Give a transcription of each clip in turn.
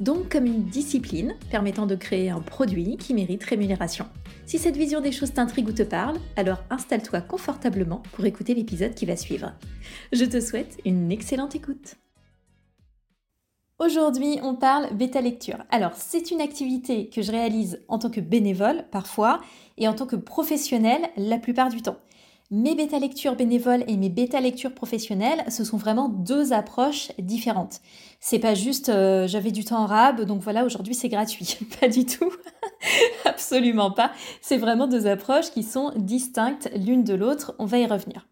Donc comme une discipline permettant de créer un produit qui mérite rémunération. Si cette vision des choses t'intrigue ou te parle, alors installe-toi confortablement pour écouter l'épisode qui va suivre. Je te souhaite une excellente écoute. Aujourd'hui, on parle bêta lecture. Alors, c'est une activité que je réalise en tant que bénévole parfois et en tant que professionnel la plupart du temps. Mes bêta lectures bénévoles et mes bêta lectures professionnelles, ce sont vraiment deux approches différentes. C'est pas juste euh, j'avais du temps en rab, donc voilà, aujourd'hui c'est gratuit. pas du tout. Absolument pas. C'est vraiment deux approches qui sont distinctes l'une de l'autre. On va y revenir.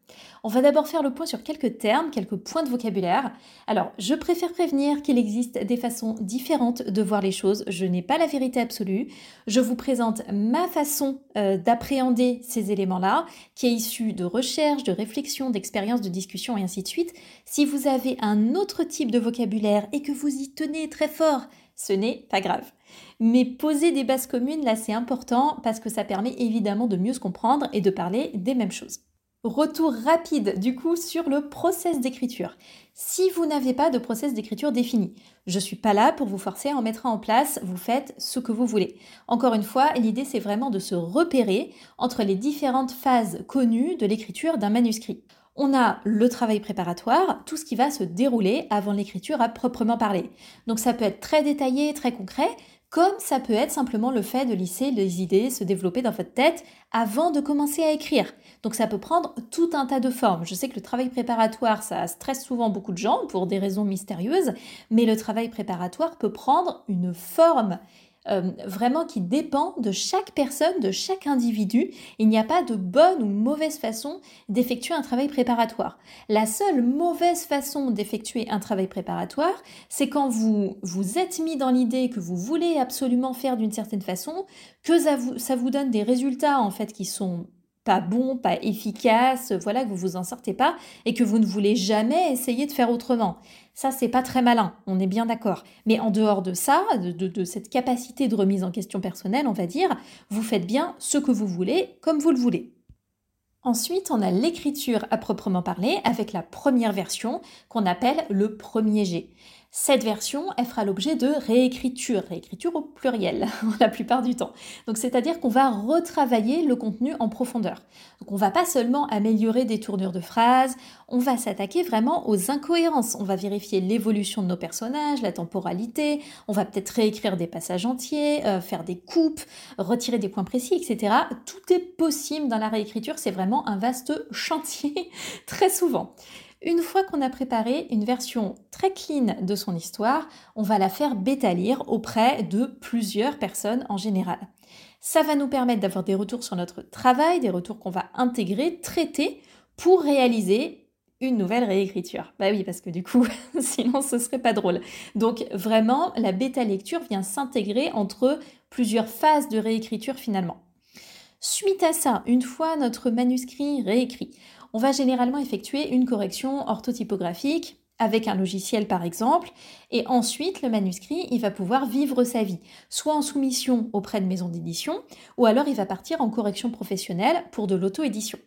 On va d'abord faire le point sur quelques termes, quelques points de vocabulaire. Alors, je préfère prévenir qu'il existe des façons différentes de voir les choses. Je n'ai pas la vérité absolue. Je vous présente ma façon euh, d'appréhender ces éléments-là, qui est issue de recherche, de réflexion, d'expérience, de discussion et ainsi de suite. Si vous avez un autre type de vocabulaire et que vous y tenez très fort, ce n'est pas grave. Mais poser des bases communes, là, c'est important parce que ça permet évidemment de mieux se comprendre et de parler des mêmes choses. Retour rapide du coup sur le process d'écriture. Si vous n'avez pas de process d'écriture défini, je suis pas là pour vous forcer à en mettre en place, vous faites ce que vous voulez. Encore une fois, l'idée c'est vraiment de se repérer entre les différentes phases connues de l'écriture d'un manuscrit. On a le travail préparatoire, tout ce qui va se dérouler avant l'écriture à proprement parler. Donc ça peut être très détaillé, très concret, comme ça peut être simplement le fait de lisser les idées se développer dans votre tête avant de commencer à écrire. Donc ça peut prendre tout un tas de formes. Je sais que le travail préparatoire, ça stresse souvent beaucoup de gens pour des raisons mystérieuses, mais le travail préparatoire peut prendre une forme euh, vraiment qui dépend de chaque personne, de chaque individu. Il n'y a pas de bonne ou mauvaise façon d'effectuer un travail préparatoire. La seule mauvaise façon d'effectuer un travail préparatoire, c'est quand vous vous êtes mis dans l'idée que vous voulez absolument faire d'une certaine façon, que ça vous, ça vous donne des résultats en fait qui sont pas bon, pas efficace, voilà, que vous vous en sortez pas et que vous ne voulez jamais essayer de faire autrement. Ça, c'est pas très malin, on est bien d'accord. Mais en dehors de ça, de, cette capacité de remise en question personnelle, on va dire, vous faites bien ce que vous voulez comme vous le voulez. Ensuite, on a l'écriture à proprement parler avec la première version qu'on appelle le premier jet. Cette version, elle fera l'objet de réécriture, réécriture au pluriel la plupart du temps. Donc c'est-à-dire qu'on va retravailler le contenu en profondeur. Donc on va pas seulement améliorer des tournures de phrases, on va s'attaquer vraiment aux incohérences. On va vérifier l'évolution de nos personnages, la temporalité, on va peut-être réécrire des passages entiers, euh, faire des coupes, retirer des points précis, etc. Tout est possible dans la réécriture, c'est vraiment un vaste chantier très souvent. Une fois qu'on a préparé une version très clean de son histoire, on va la faire bêta-lire auprès de plusieurs personnes en général. Ça va nous permettre d'avoir des retours sur notre travail, des retours qu'on va intégrer, traiter pour réaliser une nouvelle réécriture. Bah oui, parce que du coup, sinon ce serait pas drôle. Donc vraiment, la bêta lecture vient s'intégrer entre plusieurs phases de réécriture finalement. Suite à ça, une fois notre manuscrit réécrit, on va généralement effectuer une correction orthotypographique avec un logiciel par exemple, et ensuite le manuscrit, il va pouvoir vivre sa vie, soit en soumission auprès de maisons d'édition, ou alors il va partir en correction professionnelle pour de l'auto-édition.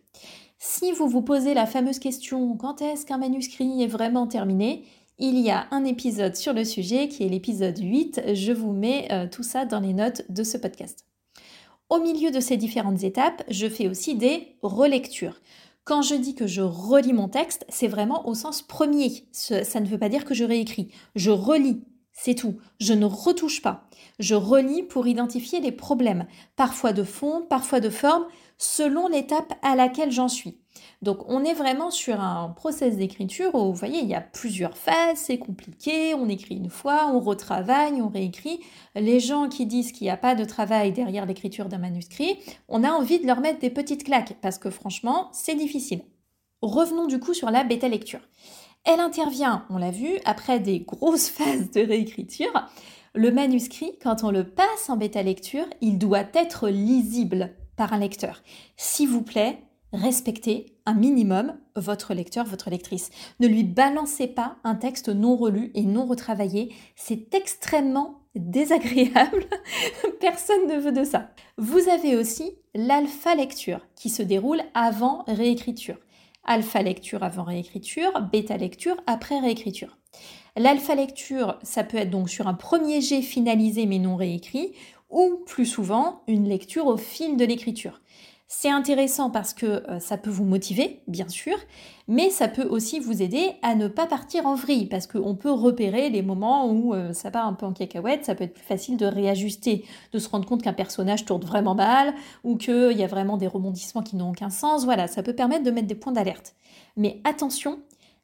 Si vous vous posez la fameuse question quand est-ce qu'un manuscrit est vraiment terminé, il y a un épisode sur le sujet qui est l'épisode 8, je vous mets euh, tout ça dans les notes de ce podcast. Au milieu de ces différentes étapes, je fais aussi des relectures. Quand je dis que je relis mon texte, c'est vraiment au sens premier. Ça ne veut pas dire que je réécris. Je relis, c'est tout. Je ne retouche pas. Je relis pour identifier les problèmes, parfois de fond, parfois de forme, selon l'étape à laquelle j'en suis. Donc on est vraiment sur un process d'écriture où vous voyez, il y a plusieurs phases, c'est compliqué, on écrit une fois, on retravaille, on réécrit. Les gens qui disent qu'il n'y a pas de travail derrière l'écriture d'un manuscrit, on a envie de leur mettre des petites claques parce que franchement, c'est difficile. Revenons du coup sur la bêta lecture. Elle intervient, on l'a vu, après des grosses phases de réécriture Le manuscrit, quand on le passe en bêta lecture, il doit être lisible par un lecteur. S'il vous plaît, respectez un minimum votre lecteur, votre lectrice. Ne lui balancez pas un texte non relu et non retravaillé. C'est extrêmement désagréable. Personne ne veut de ça. Vous avez aussi l'alpha lecture qui se déroule avant réécriture. Alpha lecture avant réécriture, bêta lecture après réécriture. L'alpha lecture, ça peut être donc sur un premier jet finalisé mais non réécrit, ou plus souvent une lecture au fil de l'écriture. C'est intéressant parce que euh, ça peut vous motiver, bien sûr, mais ça peut aussi vous aider à ne pas partir en vrille parce qu'on peut repérer les moments où euh, ça part un peu en cacahuète, ça peut être plus facile de réajuster, de se rendre compte qu'un personnage tourne vraiment mal ou qu'il y a vraiment des rebondissements qui n'ont aucun sens. Voilà, ça peut permettre de mettre des points d'alerte. Mais attention,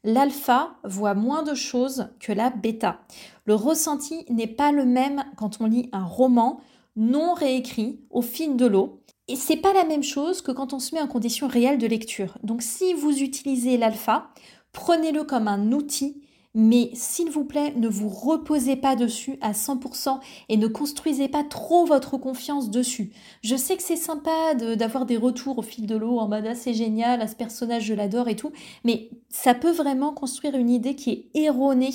l'alpha voit moins de choses que la bêta. Le ressenti n'est pas le même quand on lit un roman non réécrit au fil de l'eau et c'est pas la même chose que quand on se met en condition réelle de lecture. Donc si vous utilisez l'alpha, prenez-le comme un outil, mais s'il vous plaît, ne vous reposez pas dessus à 100% et ne construisez pas trop votre confiance dessus. Je sais que c'est sympa d'avoir des retours au fil de l'eau en mode ah, c'est génial, à ce personnage je l'adore et tout, mais ça peut vraiment construire une idée qui est erronée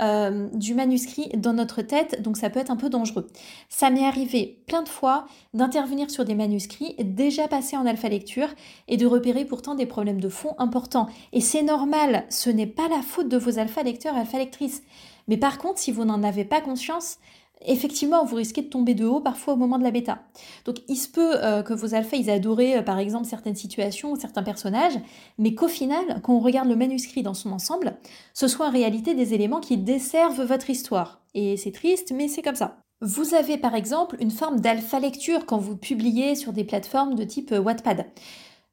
euh, du manuscrit dans notre tête, donc ça peut être un peu dangereux. Ça m'est arrivé plein de fois d'intervenir sur des manuscrits déjà passés en alpha lecture et de repérer pourtant des problèmes de fond importants. Et c'est normal, ce n'est pas la faute de vos alpha lecteurs alpha lectrices. Mais par contre, si vous n'en avez pas conscience, effectivement, vous risquez de tomber de haut parfois au moment de la bêta. Donc il se peut euh, que vos alphas, ils adoré euh, par exemple certaines situations ou certains personnages, mais qu'au final, quand on regarde le manuscrit dans son ensemble, ce soit en réalité des éléments qui desservent votre histoire. Et c'est triste, mais c'est comme ça. Vous avez par exemple une forme d'alpha lecture quand vous publiez sur des plateformes de type euh, Wattpad.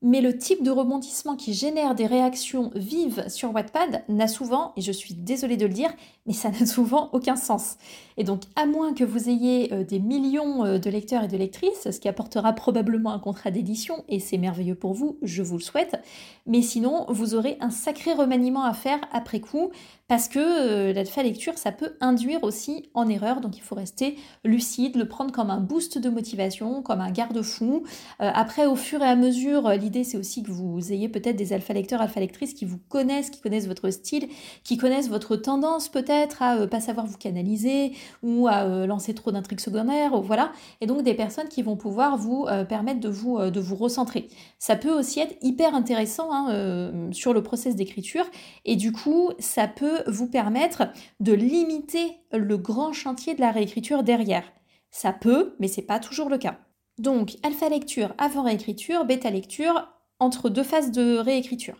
Mais le type de rebondissement qui génère des réactions vives sur Wattpad n'a souvent, et je suis désolée de le dire, mais ça n'a souvent aucun sens. Et donc, à moins que vous ayez euh, des millions euh, de lecteurs et de lectrices, ce qui apportera probablement un contrat d'édition, et c'est merveilleux pour vous, je vous le souhaite, mais sinon, vous aurez un sacré remaniement à faire après coup, parce que euh, l'alpha lecture, ça peut induire aussi en erreur, donc il faut rester lucide, le prendre comme un boost de motivation, comme un garde-fou. après, au fur et à mesure, l'idée c'est aussi que vous ayez peut-être des alpha lecteurs, alpha lectrices qui vous connaissent, qui connaissent votre style, qui connaissent votre tendance peut-être à pas savoir vous canaliser, ou à euh, lancer trop d'intrigues secondaires, voilà. Et donc des personnes qui vont pouvoir vous euh, permettre de vous, euh, de vous recentrer. Ça peut aussi être hyper intéressant hein, sur le process d'écriture et du coup, ça peut vous permettre de limiter le grand chantier de la réécriture derrière. Ça peut, mais c'est pas toujours le cas. Donc, alpha lecture avant réécriture, bêta lecture entre deux phases de réécriture.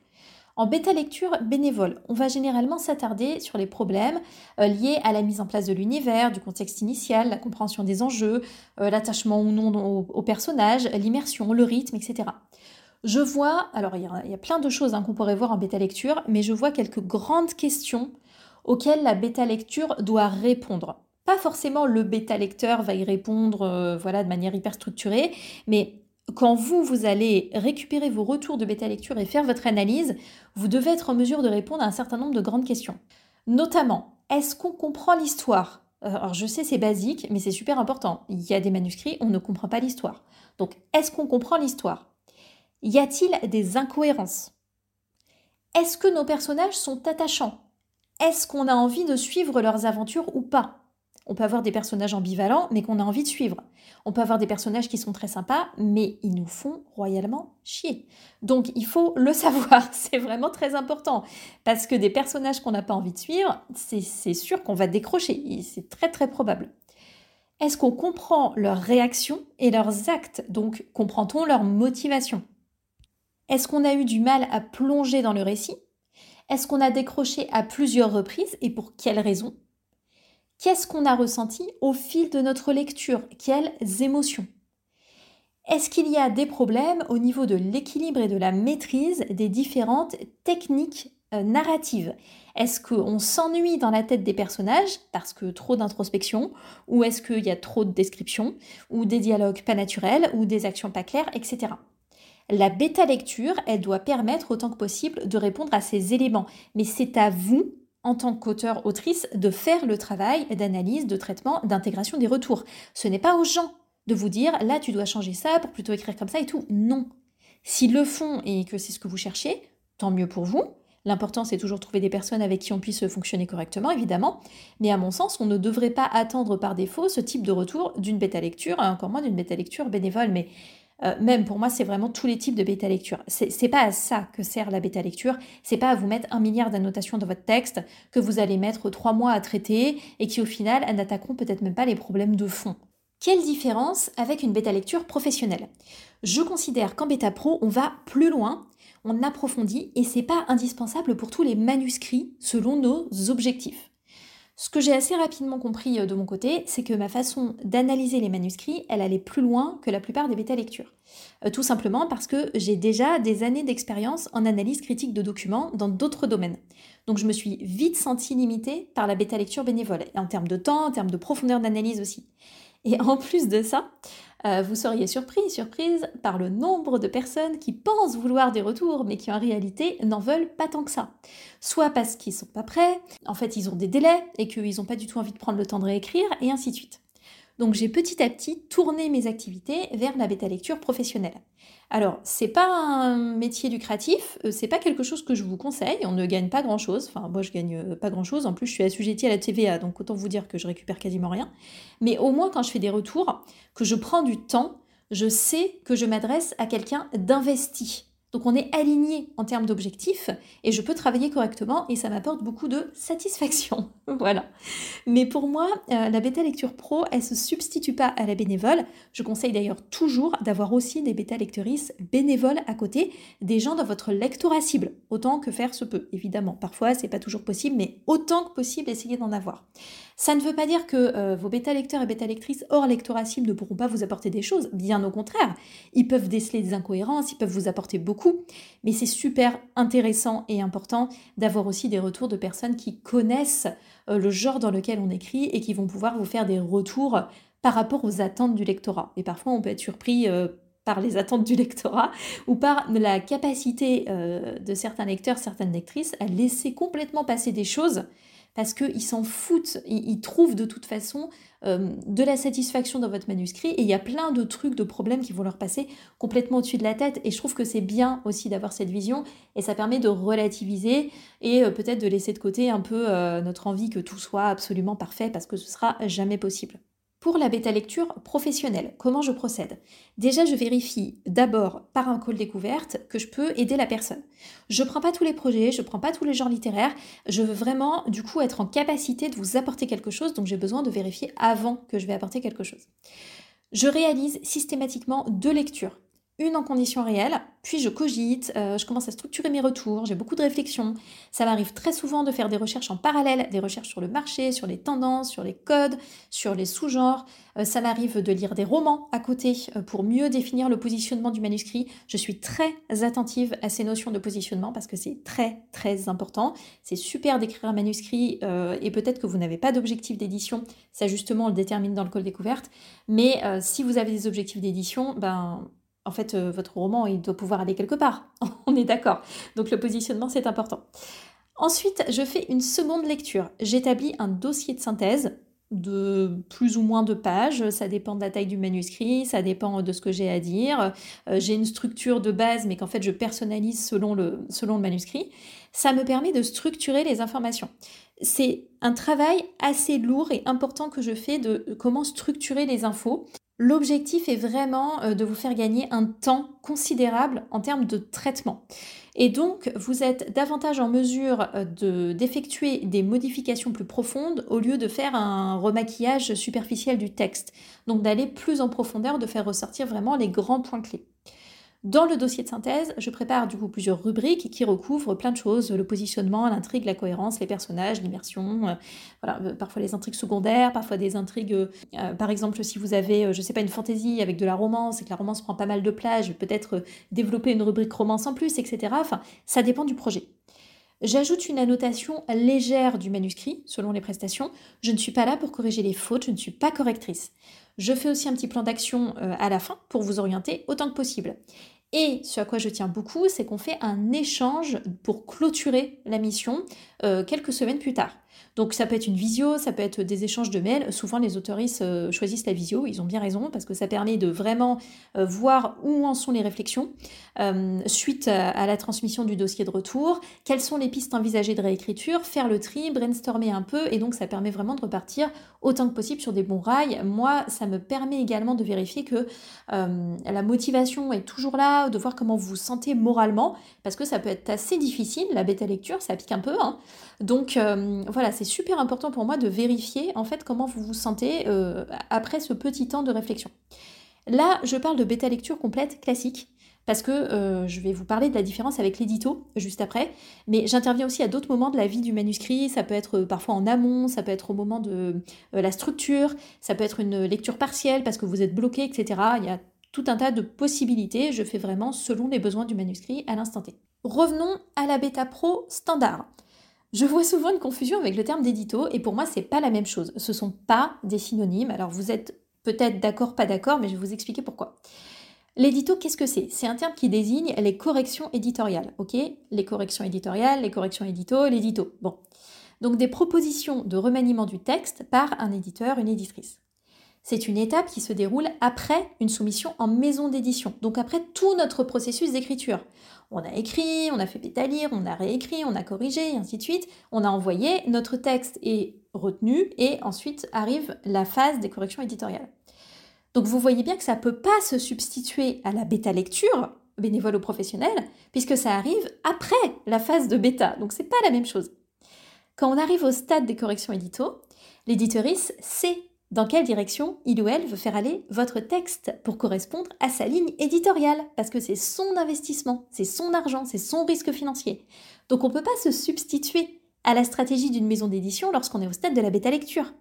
En bêta lecture bénévole, on va généralement s'attarder sur les problèmes euh, liés à la mise en place de l'univers, du contexte initial, la compréhension des enjeux, euh, l'attachement ou non au, personnage, l'immersion, le rythme, etc. Je vois, alors il y, a, plein de choses hein, qu'on pourrait voir en bêta lecture, mais je vois quelques grandes questions auxquelles la bêta lecture doit répondre. Pas forcément le bêta lecteur va y répondre euh, voilà, de manière hyper structurée, mais quand vous, vous allez récupérer vos retours de bêta lecture et faire votre analyse, vous devez être en mesure de répondre à un certain nombre de grandes questions. Notamment, est-ce qu'on comprend l'histoire? Euh, Alors je sais c'est basique, mais c'est super important. Il y a des manuscrits, on ne comprend pas l'histoire. Donc est-ce qu'on comprend l'histoire? Y a-t-il des incohérences? Est-ce que nos personnages sont attachants? Est-ce qu'on a envie de suivre leurs aventures ou pas? On peut avoir des personnages ambivalents, mais qu'on a envie de suivre. On peut avoir des personnages qui sont très sympas, mais ils nous font royalement chier. Donc il faut le savoir, c'est vraiment très important. Parce que des personnages qu'on n'a pas envie de suivre, c'est sûr qu'on va décrocher, c'est très très probable. Est-ce qu'on comprend leurs réactions et leurs actes? Donc comprend-on leur motivation? Est-ce qu'on a eu du mal à plonger dans le récit? Est-ce qu'on a décroché à plusieurs reprises et pour quelles raisons? Qu'est-ce qu'on a ressenti au fil de notre lecture? Quelles émotions? Est-ce qu'il y a des problèmes au niveau de l'équilibre et de la maîtrise des différentes techniques euh, narratives? Est-ce qu'on s'ennuie dans la tête des personnages parce que trop d'introspection? Ou est-ce qu'il y a trop de descriptions? Ou des dialogues pas naturels? Ou des actions pas claires? Etc. La bêta lecture, elle doit permettre autant que possible de répondre à ces éléments. Mais c'est à vous en tant qu'auteur, autrice, de faire le travail d'analyse, de traitement, d'intégration des retours. Ce n'est pas aux gens de vous dire là tu dois changer ça pour plutôt écrire comme ça et tout. Non. S'ils le font et que c'est ce que vous cherchez, tant mieux pour vous. L'important, c'est toujours trouver des personnes avec qui on puisse fonctionner correctement, évidemment. Mais à mon sens, on ne devrait pas attendre par défaut ce type de retour d'une bêta lecture, encore moins d'une bêta lecture bénévole. Mais euh, même pour moi, c'est vraiment tous les types de bêta lecture. C'est pas à ça que sert la bêta lecture. C'est pas à vous mettre un milliard d'annotations dans votre texte que vous allez mettre trois mois à traiter et qui au final n'attaqueront peut-être même pas les problèmes de fond. Quelle différence avec une bêta lecture professionnelle? Je considère qu'en bêta pro, on va plus loin on approfondit et c'est pas indispensable pour tous les manuscrits selon nos objectifs. Ce que j'ai assez rapidement compris euh, de mon côté, c'est que ma façon d'analyser les manuscrits, elle allait plus loin que la plupart des bêta-lectures. Euh, tout simplement parce que j'ai déjà des années d'expérience en analyse critique de documents dans d'autres domaines. Donc je me suis vite sentie limitée par la bêta-lecture bénévole, en termes de temps, en termes de profondeur d'analyse aussi. Et en plus de ça, euh, vous seriez surpris, surprise par le nombre de personnes qui pensent vouloir des retours, mais qui en réalité n'en veulent pas tant que ça. Soit parce qu'ils sont pas prêts, en fait ils ont des délais et qu'ils n'ont pas du tout envie de prendre le temps de réécrire, et ainsi de suite. Donc j'ai petit à petit tourné mes activités vers la bêta lecture professionnelle. Alors, c'est pas un métier lucratif, euh, c'est pas quelque chose que je vous conseille, on ne gagne pas grand chose, enfin moi je gagne euh, pas grand chose, en plus je suis assujettie à la TVA, donc autant vous dire que je récupère quasiment rien. Mais au moins quand je fais des retours, que je prends du temps, je sais que je m'adresse à quelqu'un d'investi. Donc on est aligné en termes d'objectifs et je peux travailler correctement et ça m'apporte beaucoup de satisfaction. voilà. Mais pour moi, euh, la bêta lecture pro, elle se substitue pas à la bénévole. Je conseille d'ailleurs toujours d'avoir aussi des bêta lectrices bénévoles à côté, des gens dans votre lectorat cible, autant que faire se peut. Évidemment, parfois c'est pas toujours possible, mais autant que possible, essayez d'en avoir. Ça ne veut pas dire que euh, vos bêta lecteurs et bêta lectrices hors lectorat cible ne pourront pas vous apporter des choses, bien au contraire. Ils peuvent déceler des incohérences, ils peuvent vous apporter beaucoup, mais c'est super intéressant et important d'avoir aussi des retours de personnes qui connaissent euh, le genre dans lequel on écrit et qui vont pouvoir vous faire des retours par rapport aux attentes du lectorat. Et parfois, on peut être surpris euh, par les attentes du lectorat ou par la capacité de certains lecteurs, certaines lectrices à laisser complètement passer des choses parce qu'ils s'en foutent, ils, trouvent de toute façon euh, de la satisfaction dans votre manuscrit et il y a plein de trucs, de problèmes qui vont leur passer complètement au-dessus de la tête et je trouve que c'est bien aussi d'avoir cette vision et ça permet de relativiser et euh, peut-être de laisser de côté un peu euh, notre envie que tout soit absolument parfait parce que ce sera jamais possible. Pour la bêta lecture professionnelle, comment je procède? Déjà, je vérifie d'abord par un call découverte que je peux aider la personne. Je ne prends pas tous les projets, je ne prends pas tous les genres littéraires. Je veux vraiment, du coup, être en capacité de vous apporter quelque chose, donc j'ai besoin de vérifier avant que je vais apporter quelque chose. Je réalise systématiquement deux lectures une en conditions réelles, puis je cogite, euh, je commence à structurer mes retours, j'ai beaucoup de réflexions. Ça m'arrive très souvent de faire des recherches en parallèle, des recherches sur le marché, sur les tendances, sur les codes, sur les sous-genres. Euh, ça m'arrive de lire des romans à côté euh, pour mieux définir le positionnement du manuscrit. Je suis très attentive à ces notions de positionnement parce que c'est très très important. C'est super d'écrire un manuscrit et peut-être que vous n'avez pas d'objectif d'édition, ça justement on le détermine dans le call découverte. Mais si vous avez des objectifs d'édition, ben en fait, euh, votre roman, il doit pouvoir aller quelque part. On est d'accord. Donc le positionnement, c'est important. Ensuite, je fais une seconde lecture. J'établis un dossier de synthèse de plus ou moins de pages, ça dépend de la taille du manuscrit, ça dépend de ce que j'ai à dire. Euh, j'ai une structure de base, mais qu'en fait je personnalise selon le, selon le manuscrit. Ça me permet de structurer les informations. C'est un travail assez lourd et important que je fais de comment structurer les infos. L'objectif est vraiment euh, de vous faire gagner un temps considérable en termes de traitement. Et donc, vous êtes davantage en mesure euh, d'effectuer des modifications plus profondes au lieu de faire un remaquillage superficiel du texte. Donc d'aller plus en profondeur, de faire ressortir vraiment les grands points clés. Dans le dossier de synthèse, je prépare du coup plusieurs rubriques qui recouvrent plein de choses, le positionnement, l'intrigue, la cohérence, les personnages, l'immersion, euh, voilà, euh, parfois les intrigues secondaires, parfois des intrigues, euh, par exemple si vous avez, je sais pas, une fantaisie avec de la romance et que la romance prend pas mal de plage, peut-être développer une rubrique romance en plus, etc. Enfin, ça dépend du projet. J'ajoute une annotation légère du manuscrit selon les prestations. Je ne suis pas là pour corriger les fautes, je ne suis pas correctrice. Je fais aussi un petit plan d'action à la fin pour vous orienter autant que possible. Et ce à quoi je tiens beaucoup, c'est qu'on fait un échange pour clôturer la mission euh, quelques semaines plus tard. Donc ça peut être une visio, ça peut être des échanges de mails. Souvent les autoristes euh, choisissent la visio, ils ont bien raison, parce que ça permet de vraiment euh, voir où en sont les réflexions euh, suite à, la transmission du dossier de retour, quelles sont les pistes envisagées de réécriture, faire le tri, brainstormer un peu, et donc ça permet vraiment de repartir autant que possible sur des bons rails. Moi, ça me permet également de vérifier que la motivation est toujours là, de voir comment vous vous sentez moralement, parce que ça peut être assez difficile, la bêta lecture, ça pique un peu. Hein. Donc voilà, c'est super important pour moi de vérifier en fait comment vous vous sentez euh, après ce petit temps de réflexion. Là, je parle de bêta lecture complète classique parce que euh, je vais vous parler de la différence avec l'édito juste après, mais j'interviens aussi à d'autres moments de la vie du manuscrit, ça peut être euh, parfois en amont, ça peut être au moment de la structure, ça peut être une lecture partielle parce que vous êtes bloqué, etc. Il y a tout un tas de possibilités, je fais vraiment selon les besoins du manuscrit à l'instant T. Revenons à la bêta pro standard. Je vois souvent une confusion avec le terme d'édito et pour moi c'est pas la même chose. Ce sont pas des synonymes. Alors vous êtes peut-être d'accord, pas d'accord, mais je vais vous expliquer pourquoi. L'édito, qu'est-ce que c'est? C'est un terme qui désigne les corrections éditoriales, ok? Les corrections éditoriales, les corrections édito, l'édito. Bon. Donc des propositions de remaniement du texte par un éditeur, une éditrice. C'est une étape qui se déroule après une soumission en maison d'édition, donc après tout notre processus d'écriture. On a écrit, on a fait pétalir, on a réécrit, on a corrigé, et ainsi de suite. On a envoyé, notre texte est retenu, et ensuite arrive la phase des corrections éditoriales. Donc vous voyez bien que ça ne peut pas se substituer à la bêta lecture, bénévole ou professionnel, puisque ça arrive après la phase de bêta, donc c'est pas la même chose. Quand on arrive au stade des corrections édito, l'éditorice sait dans quelle direction il ou elle veut faire aller votre texte pour correspondre à sa ligne éditoriale, parce que c'est son investissement, c'est son argent, c'est son risque financier. Donc on ne peut pas se substituer à la stratégie d'une maison d'édition lorsqu'on est au stade de la bêta lecture.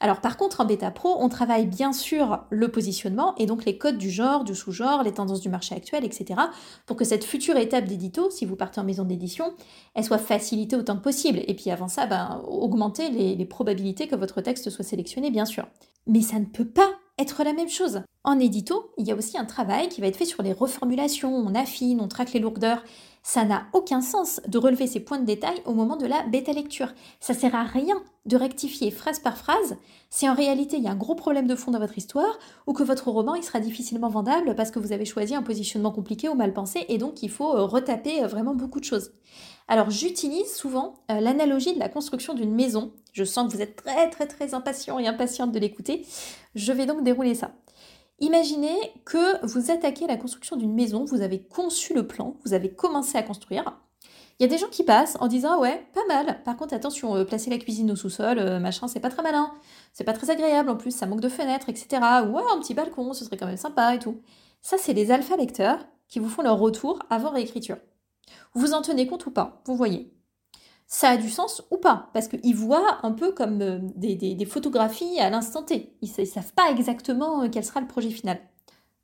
Alors par contre, en bêta pro, on travaille bien sûr le positionnement et donc les codes du genre, du sous-genre, les tendances du marché actuel, etc. pour que cette future étape d'édito, si vous partez en maison d'édition, elle soit facilitée autant que possible. Et puis avant ça, ben, augmenter les, les probabilités que votre texte soit sélectionné, bien sûr. Mais ça ne peut pas être la même chose. En édito, il y a aussi un travail qui va être fait sur les reformulations, on affine, on traque les lourdeurs. Ça n'a aucun sens de relever ces points de détail au moment de la bêta lecture. Ça sert à rien de rectifier phrase par phrase si en réalité il y a un gros problème de fond dans votre histoire ou que votre roman il sera difficilement vendable parce que vous avez choisi un positionnement compliqué ou mal pensé et donc il faut euh, retaper euh, vraiment beaucoup de choses. Alors j'utilise souvent euh, l'analogie de la construction d'une maison. Je sens que vous êtes très très très impatient et impatiente de l'écouter. Je vais donc dérouler ça. Imaginez que vous attaquez la construction d'une maison, vous avez conçu le plan, vous avez commencé à construire. Il y a des gens qui passent en disant ouais, pas mal. Par contre, attention, euh, placer la cuisine au sous-sol, euh, machin, c'est pas très malin. C'est pas très agréable en plus, ça manque de fenêtres, etc. Ou un petit balcon, ce serait quand même sympa et tout. Ça, c'est les alpha lecteurs qui vous font leur retour avant réécriture. Vous en tenez compte ou pas Vous voyez ça a du sens ou pas, parce qu'ils voient un peu comme euh, des, photographies à l'instant T. Ils ne savent pas exactement euh, quel sera le projet final.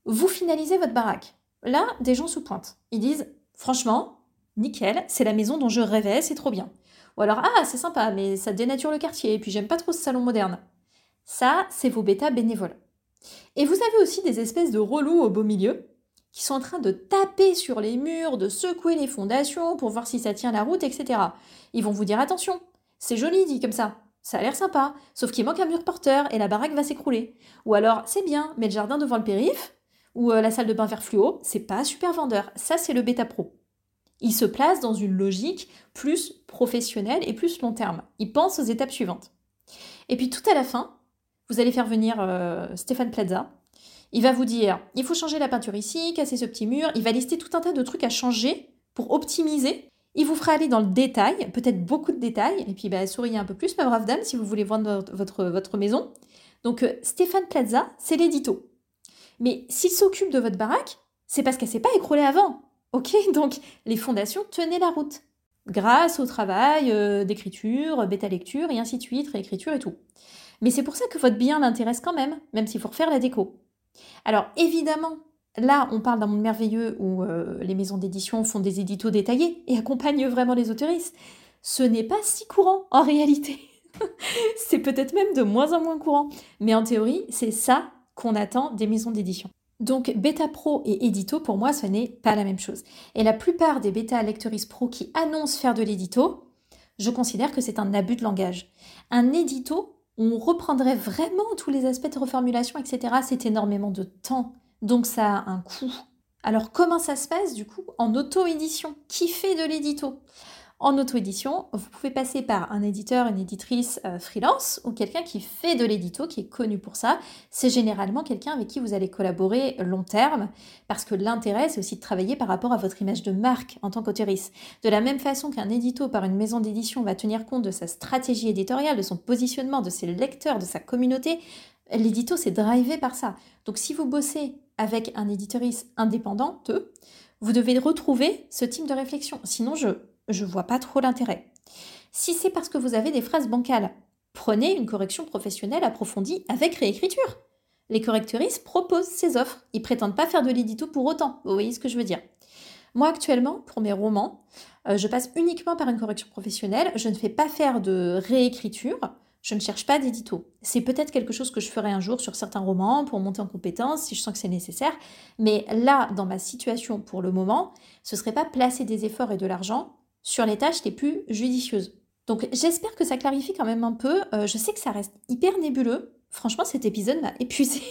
Vous finalisez votre baraque. Là, des gens se pointent. Ils disent, franchement, nickel, c'est la maison dont je rêvais, c'est trop bien. Ou alors, ah, c'est sympa, mais ça dénature le quartier, et puis j'aime pas trop ce salon moderne. Ça, c'est vos bêtas bénévoles. Et vous avez aussi des espèces de relous au beau milieu qui sont en train de taper sur les murs, de secouer les fondations pour voir si ça tient la route, etc. Ils vont vous dire attention, c'est joli dit comme ça, ça a l'air sympa, sauf qu'il manque un mur porteur et la baraque va s'écrouler. Ou alors c'est bien, mais le jardin devant le périph' ou euh, la salle de bain vert fluo, c'est pas super vendeur. Ça c'est le bêta pro. Il se place dans une logique plus professionnelle et plus long terme. Il pense aux étapes suivantes. Et puis tout à la fin, vous allez faire venir euh, Stéphane Plaza, il va vous dire, il faut changer la peinture ici, casser ce petit mur. Il va lister tout un tas de trucs à changer pour optimiser. Il vous fera aller dans le détail, peut-être beaucoup de détails. Et puis, bah, souriez un peu plus, ma brave dame, si vous voulez vendre votre, votre maison. Donc, euh, Stéphane Plaza, c'est l'édito. Mais s'il s'occupe de votre baraque, c'est parce qu'elle s'est pas écroulée avant. Ok Donc, les fondations tenaient la route. Grâce au travail euh, d'écriture, bêta lecture et ainsi de suite, réécriture et tout. Mais c'est pour ça que votre bien l'intéresse quand même, même s'il faut refaire la déco. Alors évidemment, là on parle d'un monde merveilleux où euh, les maisons d'édition font des éditos détaillés et accompagnent vraiment les autoristes. Ce n'est pas si courant en réalité. c'est peut-être même de moins en moins courant. Mais en théorie, c'est ça qu'on attend des maisons d'édition. Donc bêta pro et édito, pour moi, ce n'est pas la même chose. Et la plupart des bêta lectrices pro qui annoncent faire de l'édito, je considère que c'est un abus de langage. Un édito, on reprendrait vraiment tous les aspects de reformulation, etc. C'est énormément de temps, donc ça a un coût. Alors comment ça se passe du coup en auto-édition? Qui fait de l'édito? En auto-édition, vous pouvez passer par un éditeur, une éditrice euh, freelance ou quelqu'un qui fait de l'édito, qui est connu pour ça. C'est généralement quelqu'un avec qui vous allez collaborer long terme, parce que l'intérêt, c'est aussi de travailler par rapport à votre image de marque en tant qu'auteuriste. De la même façon qu'un édito par une maison d'édition va tenir compte de sa stratégie éditoriale, de son positionnement, de ses lecteurs, de sa communauté, l'édito, c'est drivé par ça. Donc si vous bossez avec un éditoriste indépendant, vous devez retrouver ce type de réflexion. Sinon, je je vois pas trop l'intérêt. Si c'est parce que vous avez des phrases bancales, prenez une correction professionnelle approfondie avec réécriture. Les correcteuristes proposent ces offres. Ils prétendent pas faire de l'édito pour autant. Vous voyez ce que je veux dire? Moi, actuellement, pour mes romans, euh, je passe uniquement par une correction professionnelle. Je ne fais pas faire de réécriture. Je ne cherche pas d'édito. C'est peut-être quelque chose que je ferai un jour sur certains romans pour monter en compétence si je sens que c'est nécessaire. Mais là, dans ma situation pour le moment, ce serait pas placer des efforts et de l'argent sur les tâches les plus judicieuses. Donc j'espère que ça clarifie quand même un peu. Euh, je sais que ça reste hyper nébuleux. Franchement, cet épisode m'a épuisé.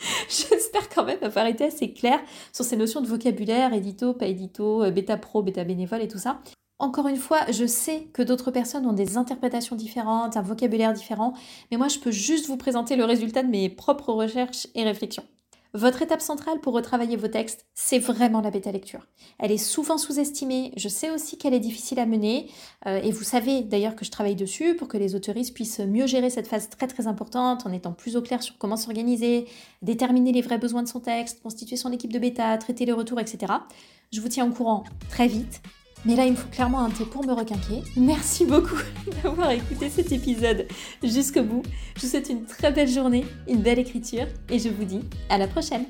J'espère quand même avoir été assez clair sur ces notions de vocabulaire, édito, pas édito, euh, bêta pro, bêta bénévole et tout ça. Encore une fois, je sais que d'autres personnes ont des interprétations différentes, un vocabulaire différent, mais moi je peux juste vous présenter le résultat de mes propres recherches et réflexions. Votre étape centrale pour retravailler vos textes, c'est vraiment la bêta lecture. Elle est souvent sous-estimée, je sais aussi qu'elle est difficile à mener, euh, et vous savez d'ailleurs que je travaille dessus pour que les autoristes puissent mieux gérer cette phase très très importante en étant plus au clair sur comment s'organiser, déterminer les vrais besoins de son texte, constituer son équipe de bêta, traiter les retours, etc. Je vous tiens au courant très vite. Mais là, il me faut clairement un thé pour me requinquer. Merci beaucoup d'avoir écouté cet épisode jusqu'au bout. Je vous souhaite une très belle journée, une belle écriture et je vous dis à la prochaine.